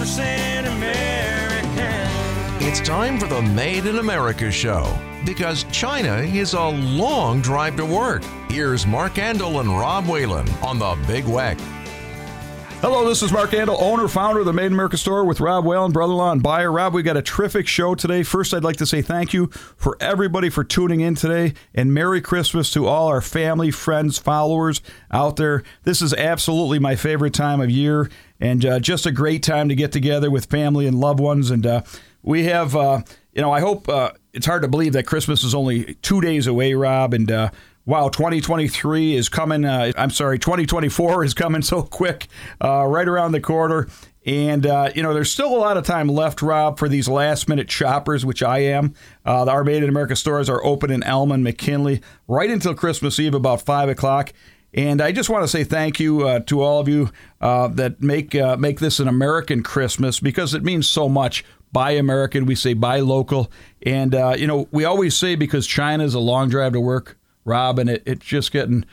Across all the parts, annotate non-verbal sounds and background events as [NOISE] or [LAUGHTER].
100% American. It's time for the Made in America show because China is a long drive to work. Here's Mark Andol and Rob Whalen on the Big Weck. Hello, this is Mark Andol, owner, founder of the Made in America store with Rob Whalen, brother-in-law and buyer. Rob, we got a terrific show today. First, I'd like to say thank you for everybody for tuning in today, and Merry Christmas to all our family, friends, followers out there. This is absolutely my favorite time of year, and uh, just a great time to get together with family and loved ones. And uh, we have, uh, you know, I hope uh, it's hard to believe that Christmas is only two days away, Rob, and uh, Wow, 2023 is coming. Uh, I'm sorry, 2024 is coming [LAUGHS] so quick, uh, right around the corner. And, uh, you know, there's still a lot of time left, Rob, for these last minute shoppers, which I am. Uh, our Made in America stores are open in Elma, McKinley, right until Christmas Eve, about 5 o'clock. And I just want to say thank you uh, to all of you uh, that make uh, make this an American Christmas because it means so much. Buy American, we say buy local, and uh, you know we always say because China is a long drive to work. Rob, and it, it's just getting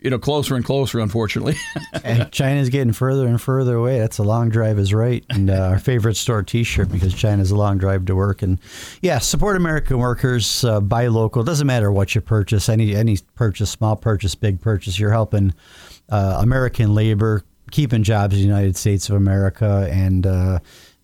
you know closer and closer, unfortunately. [LAUGHS] and China's getting further and further away. That's a long drive is right, and uh, our favorite store T-shirt because China's a long drive to work. And yeah, support American workers, uh, buy local. Doesn't matter what you purchase, any any purchase, small purchase, big purchase, you're helping uh, American labor, keeping jobs in the United States of America, and uh,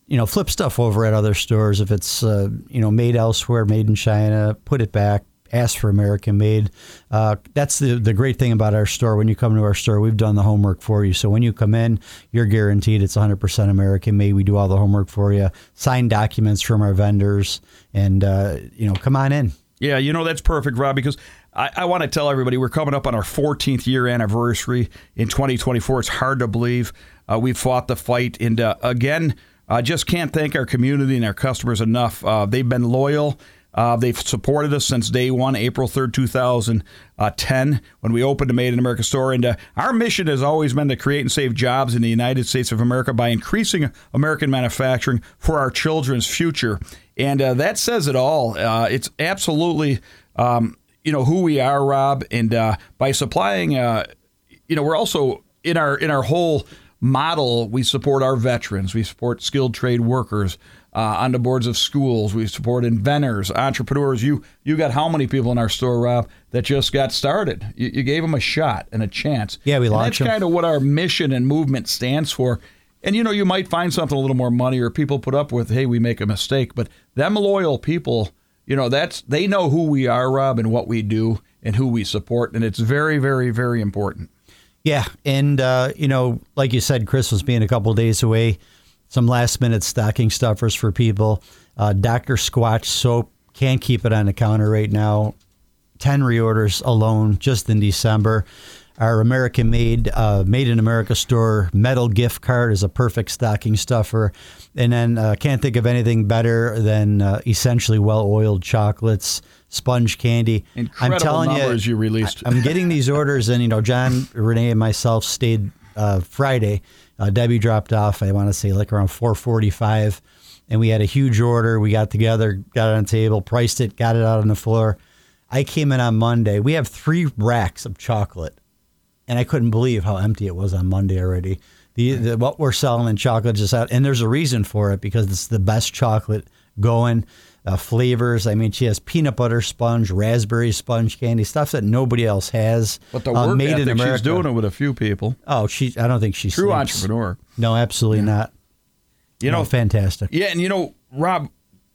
you know, flip stuff over at other stores if it's uh, you know made elsewhere, made in China, put it back ask for American made. Uh, that's the the great thing about our store. When you come to our store, we've done the homework for you. So when you come in, you're guaranteed it's 100% American made. We do all the homework for you, sign documents from our vendors, and uh, you know, come on in. Yeah, you know that's perfect, Rob, because I, I want to tell everybody we're coming up on our 14th year anniversary in 2024. It's hard to believe uh, we fought the fight, and uh, again, I just can't thank our community and our customers enough. Uh, they've been loyal. Uh, they've supported us since day one, April 3rd, 2010, when we opened the Made in America store. And uh, our mission has always been to create and save jobs in the United States of America by increasing American manufacturing for our children's future. And uh, that says it all. Uh, it's absolutely, um, you know, who we are, Rob. And uh, by supplying, uh, you know, we're also in our in our whole model, we support our veterans, we support skilled trade workers uh, on the boards of schools. We support inventors, entrepreneurs. You you got how many people in our store, Rob, that just got started? You, you gave them a shot and a chance. Yeah, we launched. That's kind of what our mission and movement stands for. And you know, you might find something a little more money, or people put up with, hey, we make a mistake. But them loyal people, you know, that's they know who we are, Rob, and what we do, and who we support, and it's very, very, very important. Yeah, and uh, you know, like you said, Christmas being a couple days away some last minute stocking stuffers for people. Uh, Dr. Squatch soap can't keep it on the counter right now. 10 reorders alone just in December. Our American made, uh, made in America store metal gift card is a perfect stocking stuffer. And then uh, can't think of anything better than uh, essentially well oiled chocolates, sponge candy. Incredible I'm telling numbers you, you released. I'm getting these orders, and you know, John, Renee, and myself stayed uh, Friday uh, Debbie dropped off. I want to say like around 4:45, and we had a huge order. We got together, got it on the table, priced it, got it out on the floor. I came in on Monday. We have three racks of chocolate, and I couldn't believe how empty it was on Monday already. The, the what we're selling in chocolate just out, and there's a reason for it because it's the best chocolate going uh, flavors. I mean, she has peanut butter sponge, raspberry sponge candy, stuff that nobody else has. But the uh, work uh, made ethic, in America. she's doing it with a few people. Oh, she. I don't think she's true entrepreneur. No, absolutely yeah. not. You no, know, fantastic. Yeah, and you know, Rob,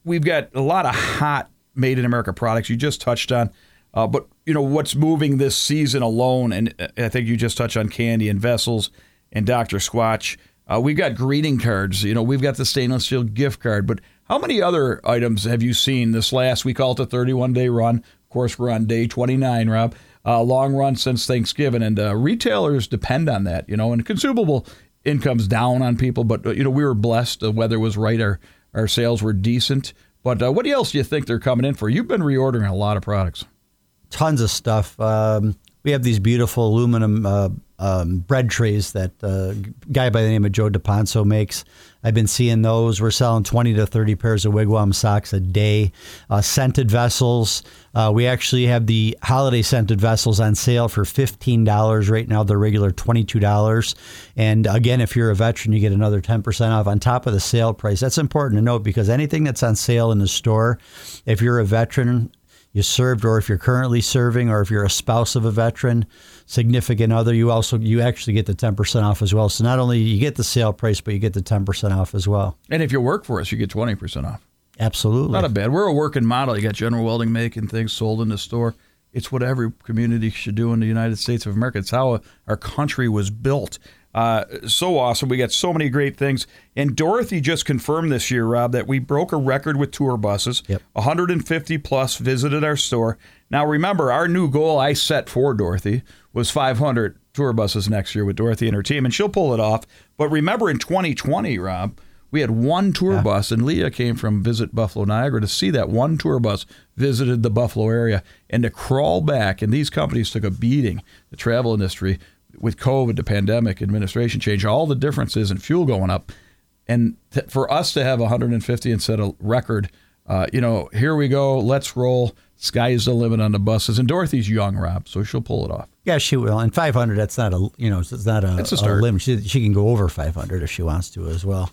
we've got a lot of hot made in America products. You just touched on, uh, but you know what's moving this season alone, and uh, I think you just touched on candy and vessels and Dr. Squatch. Uh, we've got greeting cards. You know, we've got the stainless steel gift card, but how many other items have you seen this last? We call it the 31 day run. Of course, we're on day 29, Rob. Uh, long run since Thanksgiving, and uh, retailers depend on that. You know, and consumable income's down on people, but uh, you know we were blessed. The weather was right. Our our sales were decent. But uh, what else do you think they're coming in for? You've been reordering a lot of products. Tons of stuff. Um, we have these beautiful aluminum uh, um, bread trays that uh, guy by the name of Joe DePonso makes. I've been seeing those. We're selling 20 to 30 pairs of wigwam socks a day. Uh, scented vessels. Uh, we actually have the holiday scented vessels on sale for $15 right now. They're regular $22. And again, if you're a veteran, you get another 10% off on top of the sale price. That's important to note because anything that's on sale in the store, if you're a veteran, you served or if you're currently serving or if you're a spouse of a veteran significant other you also you actually get the 10% off as well so not only you get the sale price but you get the 10% off as well And if you work for us, you get 20% off. absolutely Not a bad. We're a working model. You got General Welding making things sold in the store. It's what every community should do in the United States of America. It's how our country was built. Uh, so awesome. We got so many great things. And Dorothy just confirmed this year, Rob, that we broke a record with tour buses. Yep. 150 plus visited our store. Now, remember, our new goal I set for Dorothy was 500 tour buses next year with Dorothy and her team, and she'll pull it off. But remember, in 2020, Rob, we had one tour bus, and Leah came from Visit Buffalo Niagara to see that one tour bus visited the Buffalo area and to crawl back. And these companies took a beating, the travel industry, with COVID, the pandemic, administration change, all the differences in fuel going up. And th- for us to have 150 and set a record, uh, you know, here we go, let's roll. Sky's the limit on the buses. And Dorothy's young, Rob, so she'll pull it off. yeah she will and 500 that's not a you know it's not a, It's a start. limit she, she can go over 500 if she wants to as well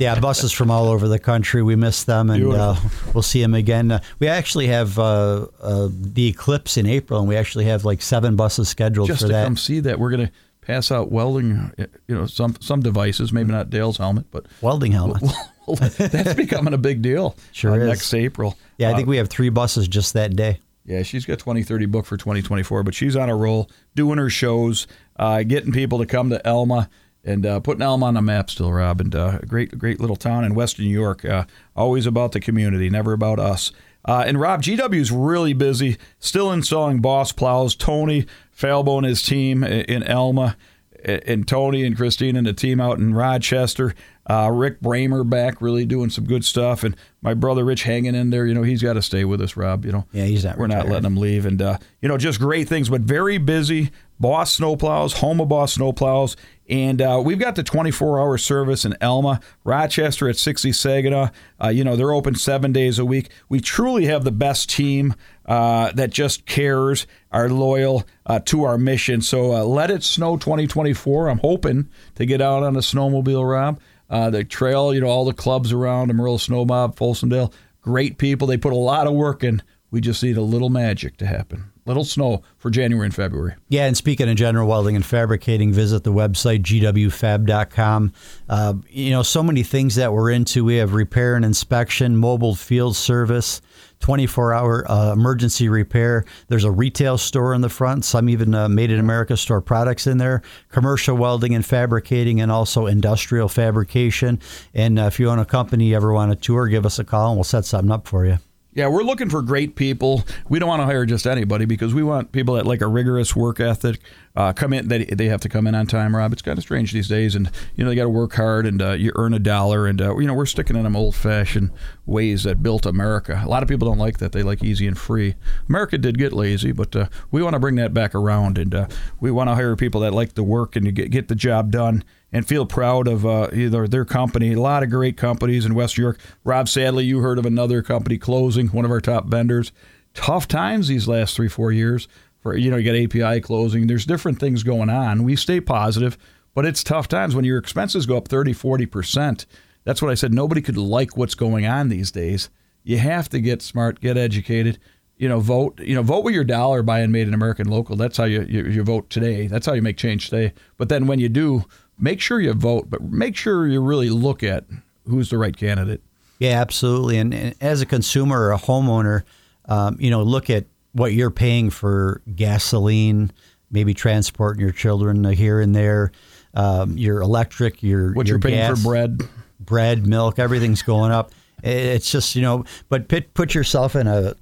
yeah buses from all over the country we miss them and uh, we'll see them again uh, we actually have uh, uh, the eclipse in april and we actually have like seven buses scheduled Just for to that come see that, we're going to pass out welding, uh, you know, some some devices, maybe not Dale's helmet, but welding helmets [LAUGHS] that's becoming a big deal. [LAUGHS] Sure uh, is. Next April. yeah i Uh, think we have three buses just that day Yeah, she's got 2030 book for 2024, but she's on a roll, doing her shows, uh, getting people to come to Elma and uh, putting Elm on the map still, Rob. And uh, a great, great little town in Western New York. Uh, always about the community, never about us. Uh, and Rob, GW's really busy, still installing Boss plows. Tony Falbo and his team in Elma, and Tony and Christine and the team out in Rochester. Uh, Rick Bramer back, really doing some good stuff, and my brother Rich hanging in there. You know, he's got to stay with us, Rob. You know, Yeah, he's not We're not letting him leave, and uh, you know, just great things, but very busy. Boss Snowplows, home of Boss Snowplows, and uh, we've got the 24-hour service in Elma, Rochester at 60 Saginaw. Uh, you know, they're open seven days a week. We truly have the best team uh, that just cares, are loyal uh, to our mission. So uh, let it snow 2024. I'm hoping to get out on a snowmobile, Rob. Uh, the trail, you know, all the clubs around Amarillo Snow Mob, Folsomdale, great people. They put a lot of work in. We just need a little magic to happen. Little snow for January and February. Yeah, and speaking of general welding and fabricating, visit the website gwfab.com. Uh, you know, so many things that we're into. We have repair and inspection, mobile field service, 24 hour uh, emergency repair. There's a retail store in the front, some even uh, Made in America store products in there, commercial welding and fabricating, and also industrial fabrication. And uh, if you own a company, you ever want a tour, give us a call and we'll set something up for you. Yeah, we're looking for great people. We don't want to hire just anybody because we want people that like a rigorous work ethic. Uh, come in, they, they have to come in on time, Rob. It's kind of strange these days, and you know they got to work hard and uh, you earn a dollar, and uh, you know we're sticking in them old-fashioned ways that built America. A lot of people don't like that; they like easy and free. America did get lazy, but uh, we want to bring that back around, and uh, we want to hire people that like the work and you get get the job done and feel proud of uh, either their company. A lot of great companies in West York. Rob, sadly, you heard of another company closing, one of our top vendors. Tough times these last three, four years. For you know, you got API closing. There's different things going on. We stay positive, but it's tough times when your expenses go up 30, 40 percent. That's what I said. Nobody could like what's going on these days. You have to get smart, get educated. You know, vote. You know, vote with your dollar. Buy and made in American local. That's how you, you you vote today. That's how you make change today. But then when you do, make sure you vote. But make sure you really look at who's the right candidate. Yeah, absolutely. And, and as a consumer or a homeowner, um, you know, look at what you're paying for gasoline, maybe transporting your children here and there, um, your electric, your What your you're paying gas, for bread. bread, milk, everything's going up. It's just you know, but put put yourself in a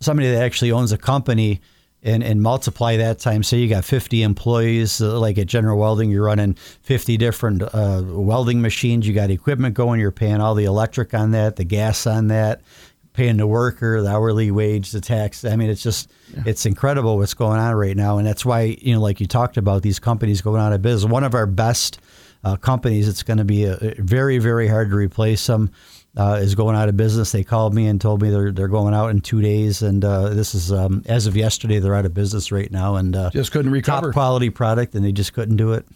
somebody that actually owns a company. And, and multiply that time. Say you got 50 employees, uh, like at General Welding, you're running 50 different uh, welding machines. You got equipment going. You're paying all the electric on that, the gas on that paying the worker, the hourly wage, the tax. I mean, it's just it's incredible what's going on right now, and that's why you know, like you talked about, these companies going out of business. One of our best uh, companies, it's going to be a, a very very hard to replace them. Uh, is going out of business. They called me and told me they're they're going out in two days, and uh, this is um, as of yesterday. They're out of business right now, and uh, Just couldn't recover. top quality product, and they just couldn't do it.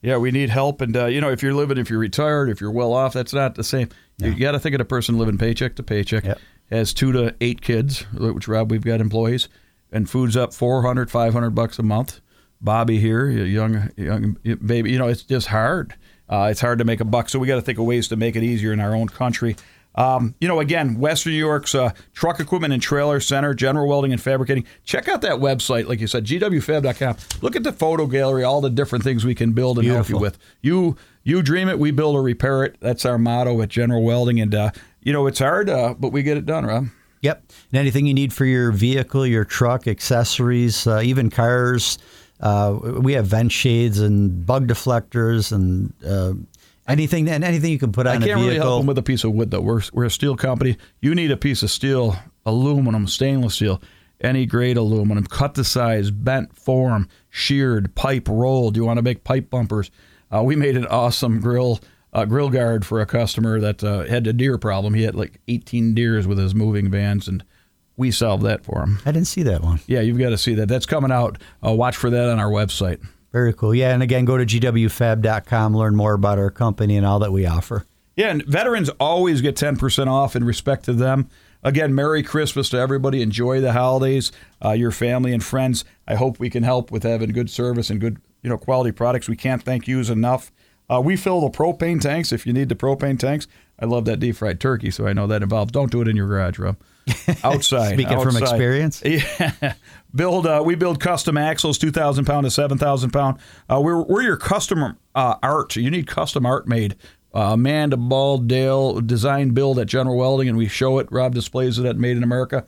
Yeah, we need help, and uh, you know, if you're living, if you're retired, if you're well off, that's not the same. You got to think of the person living paycheck to paycheck, Yep. has two to eight kids, which Rob, we've got employees, and food's up 400, 500 bucks a month. Bobby here, a young, young baby, you know, it's just hard. Uh, it's hard to make a buck, so we got to think of ways to make it easier in our own country. Um, you know, again, Western New York's uh, Truck Equipment and Trailer Center, General Welding and Fabricating. Check out that website, like you said, gwfab.com. Look at the photo gallery, all the different things we can build and help you with. You you dream it, we build or repair it. That's our motto at General Welding, and uh, you know it's hard, uh, but we get it done, Rob. Yep. And anything you need for your vehicle, your truck, accessories, uh, even cars. Uh, we have vent shades and bug deflectors and uh, anything and anything you can put on a can't really help them with a piece of wood though. We're we're a steel company. You need a piece of steel, aluminum, stainless steel, any grade aluminum, cut to size, bent form, sheared, pipe rolled. You want to make pipe bumpers? Uh, we made an awesome grill uh, grill guard for a customer that uh, had a deer problem. He had like 18 deers with his moving vans, and we solved that for him. I didn't see that one. Yeah, you've got to see that. That's coming out. Uh, watch for that on our website. Very cool. Yeah. And again, go to gwfab.com, learn more about our company and all that we offer. Yeah, and veterans always get 10% off in respect to them. Again, Merry Christmas to everybody. Enjoy the holidays, uh, your family and friends. I hope we can help with having good service and good, you know, quality products. We can't thank yous enough. Uh, we fill the propane tanks if you need the propane tanks. I love that deep fried turkey, so I know that involves. Don't do it in your garage, Rob. [LAUGHS] Outside. Speaking from experience. [LAUGHS] Yeah, build. Uh, we build custom axles, two thousand pound to seven thousand pound. Uh, we're we're your custom uh, art. You need custom art made. Uh, Amanda Ball Dale design build at General Welding, and we show it. Rob displays it at Made in America.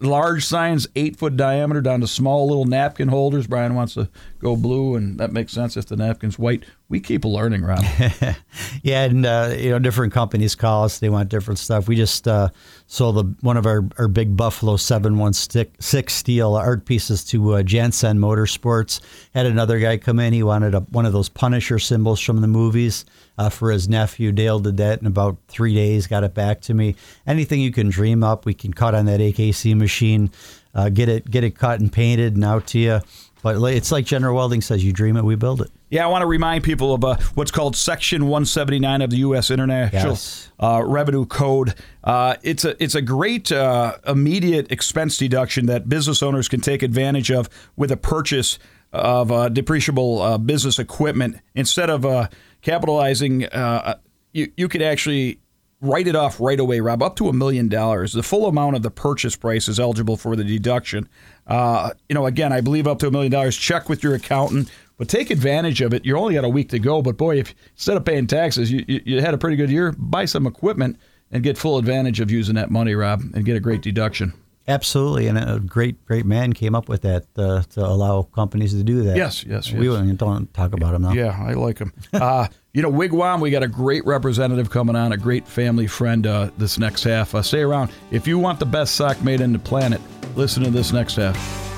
Large signs, eight foot diameter, down to small little napkin holders. Brian wants to go blue, and that makes sense if the napkin's white. We keep learning, Rob. [LAUGHS] Yeah, and uh, you know, different companies call us; they want different stuff. We just uh, sold the, one of our, our big Buffalo seven one six steel art pieces to uh, Motorsports. Had another guy come in; he wanted a, one of those Punisher symbols from the movies uh, for his nephew. Dale did that in about three days. Got it back to me. Anything you can dream up, we can cut on that AKC machine. Uh, get it get it cut and painted and out to you. But it's like General Welding says: you dream it, we build it. Yeah, I want to remind people of uh, what's called Section 179 of the U.S. International Yes. uh, Revenue Code. Uh, it's a it's a great uh, immediate expense deduction that business owners can take advantage of with a purchase of uh, depreciable uh, business equipment instead of uh, capitalizing. Uh, you you could actually write it off right away, Rob, up to a million dollars. The full amount of the purchase price is eligible for the deduction. Uh, you know, again, I believe up to a million dollars. Check with your accountant, but take advantage of it. You only got a week to go, but boy, if instead of paying taxes, you, you, you had a pretty good year, buy some equipment and get full advantage of using that money, Rob, and get a great deduction. Absolutely, and a great, great man came up with that uh, to allow companies to do that. Yes, yes, We yes. don't talk about him now. Yeah, I like him. [LAUGHS] Uh, you know, Wigwam, we got a great representative coming on, a great family friend uh, this next half. Uh, stay around. If you want the best sock made in the planet, listen to this next half.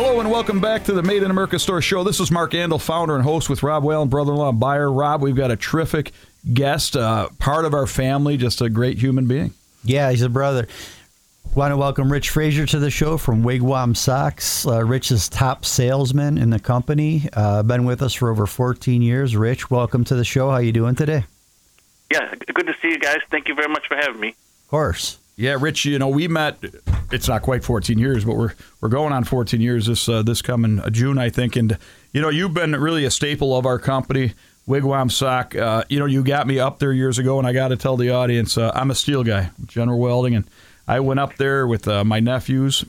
Hello and welcome back to the Made in America Store Show. This is Mark Andol, founder and host with Rob Whalen, brother-in-law buyer. Rob, we've got a terrific guest, uh, part of our family, just a great human being. Yeah, he's a brother. Want to welcome Rich Frazier to the show from Wigwam Socks. Uh, Rich is top salesman in the company. Uh, been with us for over 14 years. Rich, welcome to the show. How you doing today? Yeah, good to see you guys. Thank you very much for having me. Of course. Yeah, Rich, you know, we met. It's not quite 14 years, but we're we're going on 14 years this uh, this coming uh, June, I think. And you know, you've been really a staple of our company, Wigwam Sock. Uh, you know, you got me up there years ago, and I got to tell the audience, uh, I'm a steel guy, General Welding, and I went up there with uh, my nephews,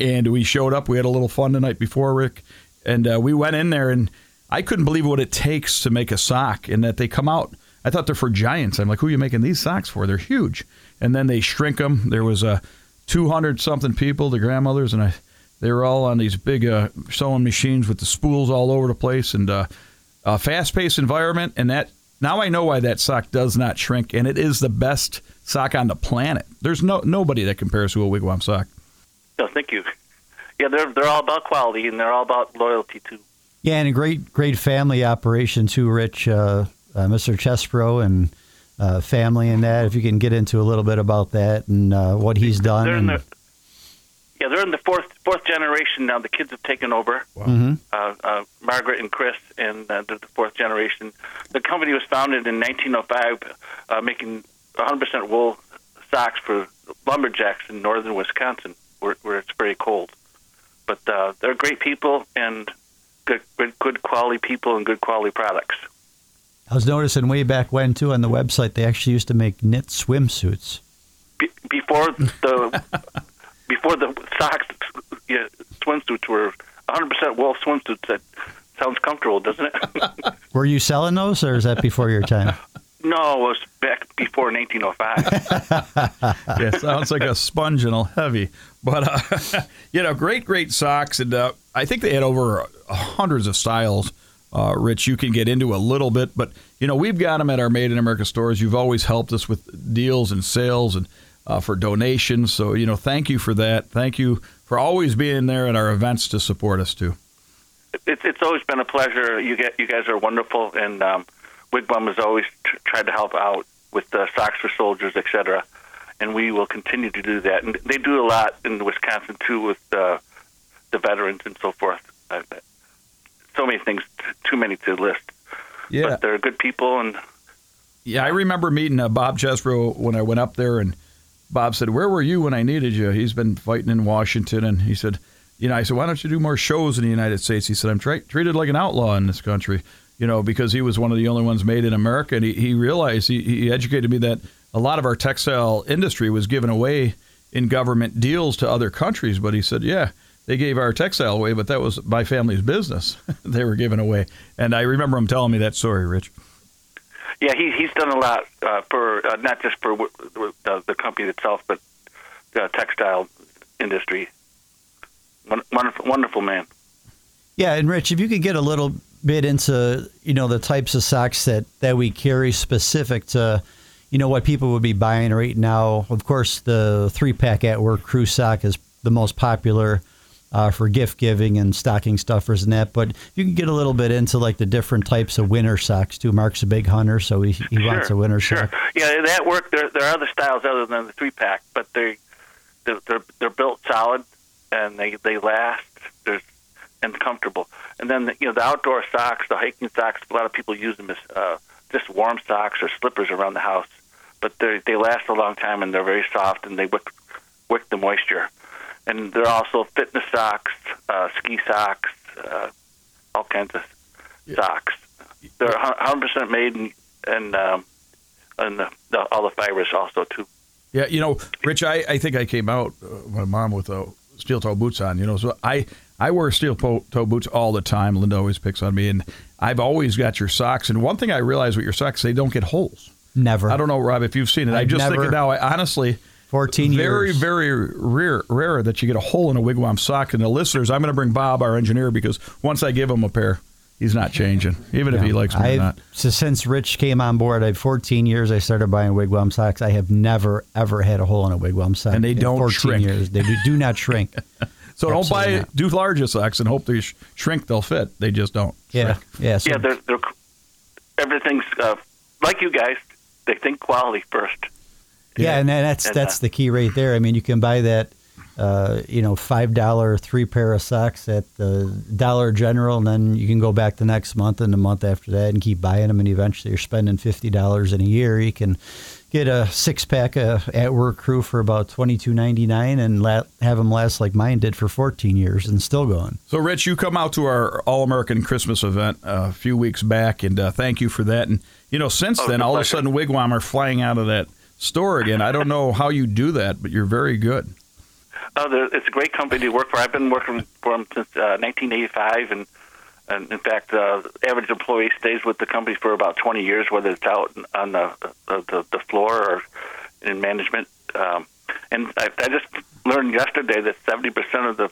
and we showed up. We had a little fun the night before, Rick, and uh, we went in there, and I couldn't believe what it takes to make a sock, and that they come out. I thought they're for giants. I'm like, who are you making these socks for? They're huge. And then they shrink them. There was a 200 something people, the grandmothers, and I, They were all on these big uh, sewing machines with the spools all over the place and uh, a fast-paced environment. And that now I know why that sock does not shrink, and it is the best sock on the planet. There's no nobody that compares to a wigwam sock. No, thank you. Yeah, they're they're all about quality and they're all about loyalty too. Yeah, and a great, great family operation too, Rich. Uh, uh, Mr. Chesebro and uh, family and that. If you can get into a little bit about that and uh, what he's done. They're in and- the yeah, they're in the fourth fourth generation now. The kids have taken over. Mhm. Uh, uh, Margaret and Chris, and uh, they're the fourth generation. The company was founded in 1905, uh, making 100% wool socks for lumberjacks in northern Wisconsin, where, where it's very cold. But uh, they're great people and good, good good quality people and good quality products. I was noticing way back when too on the website they actually used to make knit swimsuits. Be- before the [LAUGHS] before the socks yeah, swimsuits were 100% wool swimsuits. That sounds comfortable, doesn't it? [LAUGHS] Were you selling those, or is that before your time? no, it was back before 1905. [LAUGHS] yeah, sounds like a sponge and a heavy. But uh, you know, great, great socks, and uh, I think they had over hundreds of styles. Uh, Rich, you can get into a little bit, but you know, we've got them at our Made in America stores. You've always helped us with deals and sales and uh, for donations. So you know, thank you for that. Thank you for always being there at our events to support us too. it's it's always been a pleasure. You get you guys are wonderful, and um, Wigwam has always tr- tried to help out with the socks for soldiers, etc. And we will continue to do that. And they do a lot in Wisconsin too with uh, the veterans and so forth. Uh, so many things, too many to list. Yeah, But they're good people, and Yeah, I remember meeting uh, Bob Chesebro when I went up there, and Bob said, "Where were you when I needed you?" He's been fighting in Washington, and he said, "You know," I said, "Why don't you do more shows in the United States?" He said, "I'm tra- treated like an outlaw in this country." You know, because he was one of the only ones made in America, and he, he realized he, he educated me that a lot of our textile industry was given away in government deals to other countries. But he said, "Yeah." They gave our textile away, but that was my family's business. [LAUGHS] they were giving away, and I remember him telling me that story, Rich. yeah, he he's done a lot uh, for uh, not just for w- w- the, the company itself, but the textile industry. Wonderful, wonderful man. Yeah, and Rich, if you could get a little bit into you know the types of socks that that we carry specific to you know what people would be buying right now. Of course, the three pack at work crew sock is the most popular uh, for gift giving and stocking stuffers and that. But you can get a little bit into like the different types of winter socks too. Mark's a big hunter, so he, he wants a winter sure. sock. Yeah, that work. There, there are other styles other than the three pack, but they they're, they're they're built solid and they they last. There's and comfortable. And then the, you know the outdoor socks, the hiking socks. A lot of people use them as uh, just warm socks or slippers around the house, but they they last a long time and they're very soft and they wick wick the moisture. And they're also fitness socks, uh, ski socks, uh, all kinds of socks. They're 100% made in, in um, and the, the, all the fibers also too. Yeah, you know, Rich, I, I think I came out uh, my mom with a steel toe boots on. You know, so I I wear steel toe boots all the time. Linda always picks on me, and I've always got your socks. And one thing I realize with your socks, they don't get holes. Never. I don't know, Rob, if you've seen it. I I've just think never- now. I honestly. 14 very, years. very very rare, rare that you get a hole in a wigwam sock. And the listeners, I'm going to bring Bob, our engineer, because once I give him a pair, he's not changing, even if he likes me I've- not. So since Rich came on board, I had 14 years. I started buying wigwam socks. I have never ever had a hole in a wigwam sock. And they don't 14 shrink. years. They do, do not shrink. [LAUGHS] So don't buy not. do larger socks and hope they sh- shrink. They'll fit. They just don't. Yeah, shrink. yeah. So yeah, they're, they're everything's uh, like you guys. They think quality first. Yeah, and that's And, that's uh, the key right there. I mean, you can buy that, uh, you know, five dollar three pair of socks at the Dollar General, and then you can go back the next month and the month after that and keep buying them, and eventually you're spending fifty dollars in a year. You can get a six pack of at work crew for about twenty two ninety nine, and la- have them last like mine did for fourteen years and still going. So, Rich, you come out to our All American Christmas event uh, a few weeks back, and uh, thank you for that. And you know, since Oh, then, it's a all of a sudden, Wigwam are flying out of that store again. I don't know how you do that, but you're very good. Oh, they're- it's a great company to work for. I've been working for them since uh, 1985, and, and in fact, uh, the average employee stays with the company for about 20 years, whether it's out on the uh, the, the floor or in management. Um, and I, I just learned yesterday that 70% of the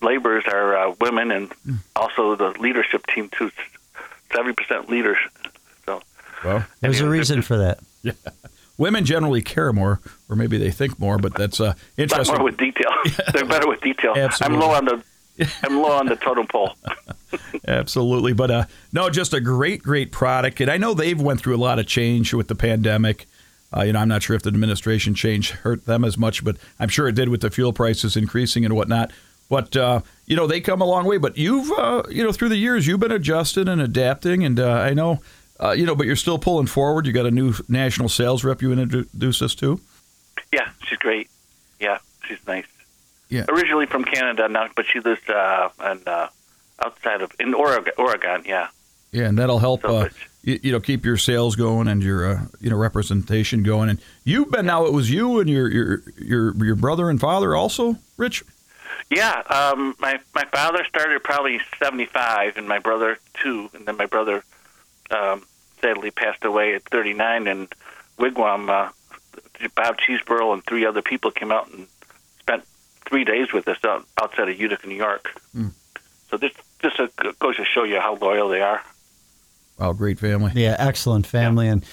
laborers are uh, women, and also the leadership team too. Seventy percent leaders. So Well, There's a reason for that. [LAUGHS] women generally care more, or maybe they think more, but that's uh, interesting. more with detail. [LAUGHS] They're better with detail. Absolutely. I'm low on the [LAUGHS] I'm low on the totem pole. Absolutely, but uh, no, just a great, great product, and I know they've went through a lot of change with the pandemic. Uh, you know, I'm not sure if the administration change hurt them as much, but I'm sure it did with the fuel prices increasing and whatnot. But uh, you know, they come a long way. But you've, uh, you know, through the years, you've been adjusting and adapting, and uh, I know, uh, you know, but you're still pulling forward. You got a new national sales rep you introduced us to. Yeah, she's great. Yeah, she's nice. Yeah. Originally from Canada now, but she lives uh, in, uh, outside of in Oregon. Oregon, yeah. Yeah, and that'll help. So Uh, you, you know, keep your sales going and your uh, you know representation going. And you've been now. It was you and your your your your brother and father also, Rich. Yeah, um, my my father started probably seventy five, and my brother too, and then my brother um, sadly passed away at thirty nine. And Wigwam, uh, Bob Chesebro, and three other people came out and spent three days with us out, outside of Utica, New York. So this this uh, goes to show you how loyal they are. Wow, great family. Yeah, excellent family. And,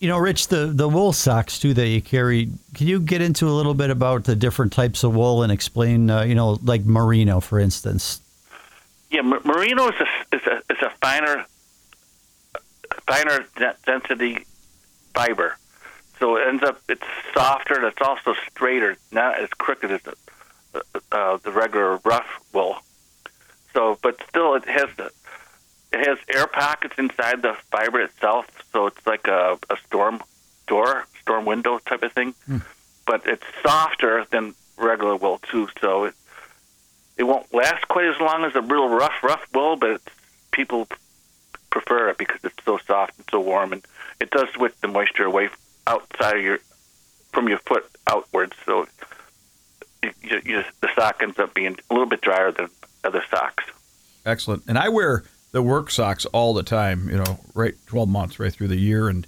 you know, Rich, the, the wool socks too that you carry, can you get into a little bit about the different types of wool and explain, uh, you know, like merino, for instance? Yeah, merino is a is a is a finer finer density fiber, so it ends up it's softer and it's also straighter, not as crooked as the uh, the regular rough wool. So, but still, it has the it has air pockets inside the fiber itself, so it's like a, a storm door, storm window type of thing. But it's softer than regular wool too, so it it won't last quite as long as a real rough, rough wool, but it's, people prefer it because it's so soft and so warm, and it does switch the moisture away outside of your from your foot outwards. So you, you, the sock ends up being a little bit drier than other socks. Excellent. And I wear the work socks all the time. You know, right, twelve months right through the year, and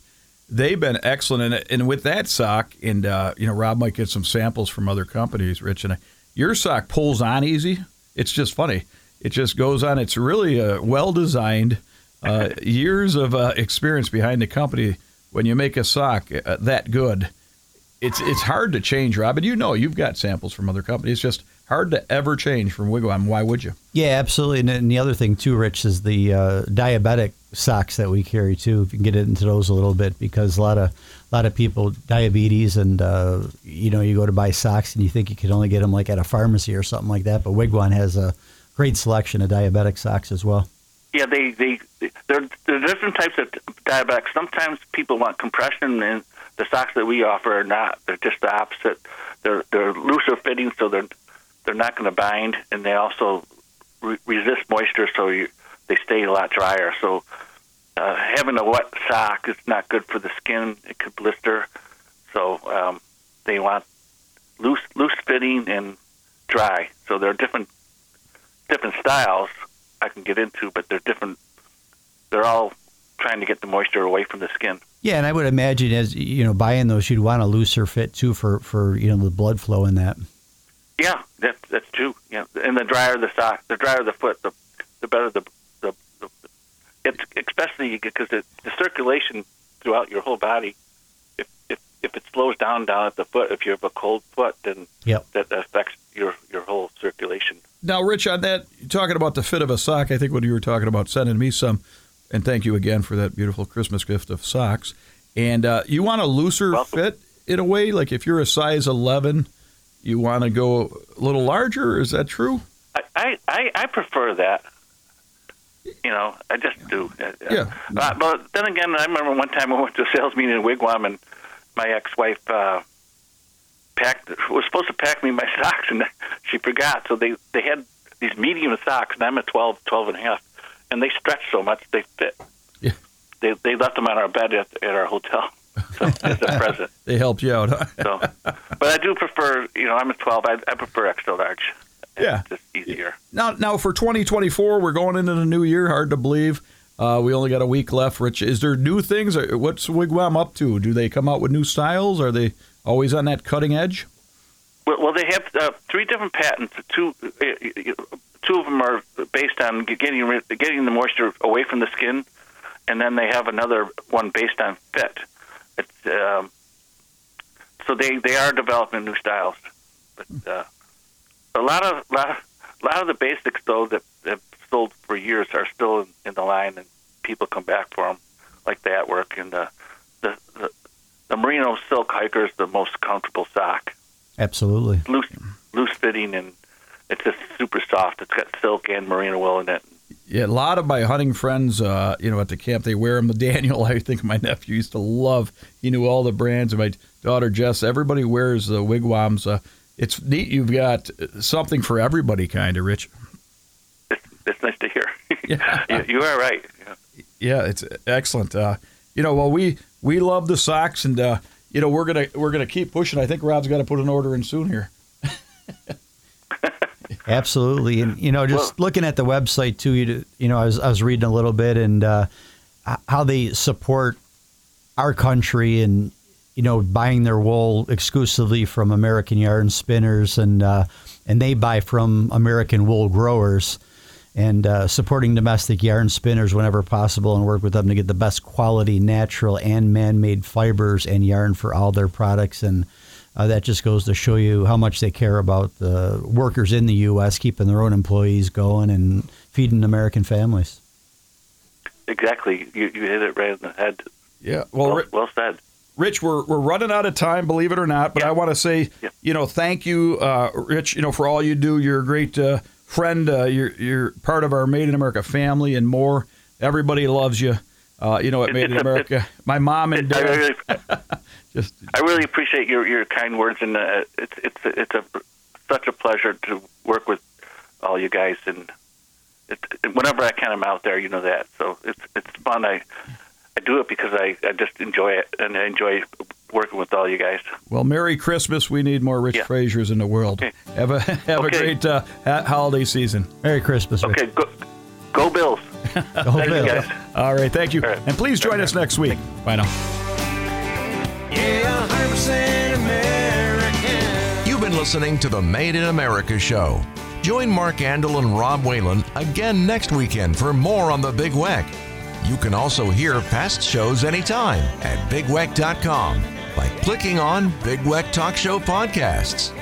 they've been excellent. And, and with that sock, and uh, you know, Rob might get some samples from other companies, Rich, and I, your sock pulls on easy. It's just funny. It just goes on. It's really uh, well designed. Uh, years of uh, experience behind the company. When you make a sock uh, that good, it's it's hard to change, Rob. And you know, you've got samples from other companies. It's just hard to ever change from Wigwam. Why would you? Yeah, absolutely. And, and the other thing too, Rich, is the uh, diabetic socks that we carry too. If you can get into those a little bit, because a lot of a lot of people diabetes, and uh, you know, you go to buy socks and you think you can only get them like at a pharmacy or something like that. But Wigwam has a great selection of diabetic socks as well. Yeah, they they there are different types of diabetics. Sometimes people want compression, and the socks that we offer are not. They're just the opposite. They're they're looser fitting, so they're they're not going to bind, and they also re- resist moisture, so you they stay a lot drier. So uh, having a wet sock is not good for the skin. It could blister. So um, they want loose loose fitting and dry. So there are different different styles I can get into, but they're different. They're all trying to get the moisture away from the skin. Yeah, and I would imagine as you know, buying those, you'd want a looser fit too for for you know the blood flow in that. Yeah, that's that's true. Yeah, and the drier the sock, the drier the foot, the the better the the. the it's especially because the, the circulation throughout your whole body. If if if it slows down down at the foot, if you have a cold foot, then Yep. that affects your your whole circulation. Now, Rich, on that, talking about the fit of a sock, I think when you were talking about sending me some, and thank you again for that beautiful Christmas gift of socks. And uh, you want a looser Welcome. fit in a way? Like if you're a size 11, you want to go a little larger? Is that true? I, I, I, I prefer that. You know, I just do. Yeah. Uh, but then again, I remember one time I went to a sales meeting in Wigwam, and my ex-wife uh, packed was supposed to pack me my [LAUGHS] socks, and she forgot. So they they had these medium socks, and I'm a 12, 12 and a half, and they stretch so much they fit. Yeah. They they left them on our bed at, at our hotel. [LAUGHS] So as a present. They helped you out, huh? So, but I do prefer. You know, I'm a 12. I, I prefer extra large. Yeah. It's just easier. Now, now for 2024, we're going into the new year. Hard to believe. Uh, we only got a week left. Rich, is there new things? What's Wigwam up to? Do they come out with new styles? Are they always on that cutting edge? Well, they have uh, three different patents. Two, uh, two of them are based on getting getting the moisture away from the skin, and then they have another one based on fit. Um, so they they are developing new styles, but uh, a lot of lot of, lot of the basics though that have sold for years are still in, in the line, and people come back for them, like that work and the the the, the merino silk hiker is the most comfortable sock Absolutely. loose loose fitting and it's just super soft. It's got silk and merino wool in it. Yeah, a lot of my hunting friends, uh, you know, at the camp, they wear them. The [LAUGHS] Daniel, I think my nephew used to love. He knew all the brands. And my daughter Jess, everybody wears the wigwams. Uh, it's neat. You've got something for everybody, kind of, Rich. It's, it's nice to hear. [LAUGHS] Yeah. you, you are right. Yeah. Yeah, it's excellent. Uh, you know, well, we we love the socks, and uh, you know, we're gonna we're gonna keep pushing. I think Rob's got to put an order in soon here. [LAUGHS] Absolutely, and you know, just looking at the website too, you you know, I was I was reading a little bit and uh, how they support our country and you know buying their wool exclusively from American yarn spinners and uh, and they buy from American wool growers and uh, supporting domestic yarn spinners whenever possible and work with them to get the best quality natural and man-made fibers and yarn for all their products and uh, that just goes to show you how much they care about the workers in the U.S. keeping their own employees going and feeding American families. Exactly. You you hit it right on the head. Yeah. Well, Well, well said. Rich, we're we're running out of time, believe it or not. But Yeah. I want to say, Yeah. you know, thank you, uh, Rich. You know, for all you do. You're a great uh, friend. Uh, you're you're part of our Made in America family and more. Everybody loves you. Uh, you know, at Made in America. [LAUGHS] My mom and I dad really, [LAUGHS] just I really appreciate your, your kind words, and uh, it's it's it's a such a pleasure to work with all you guys. And it, whenever I can, I'm out there. You know that, so it's it's fun. I I do it because I, I just enjoy it, and I enjoy working with all you guys. well, Merry Christmas. We need more Rich Yeah. Frasers in the world. Okay. Have a [LAUGHS] have a great uh, ha- holiday season. Merry Christmas. Rich. Okay, go go Bills. Go [LAUGHS] Thank you Bills. guys. All right, thank you, All right. and please join us next week. Bye now. Yeah, 100% American. You've been listening to the Made in America show. Join Mark Andol and Rob Whalen again next weekend for more on the Big Weck. You can also hear past shows anytime at bigweck.com by clicking on Big Weck Talk Show Podcasts.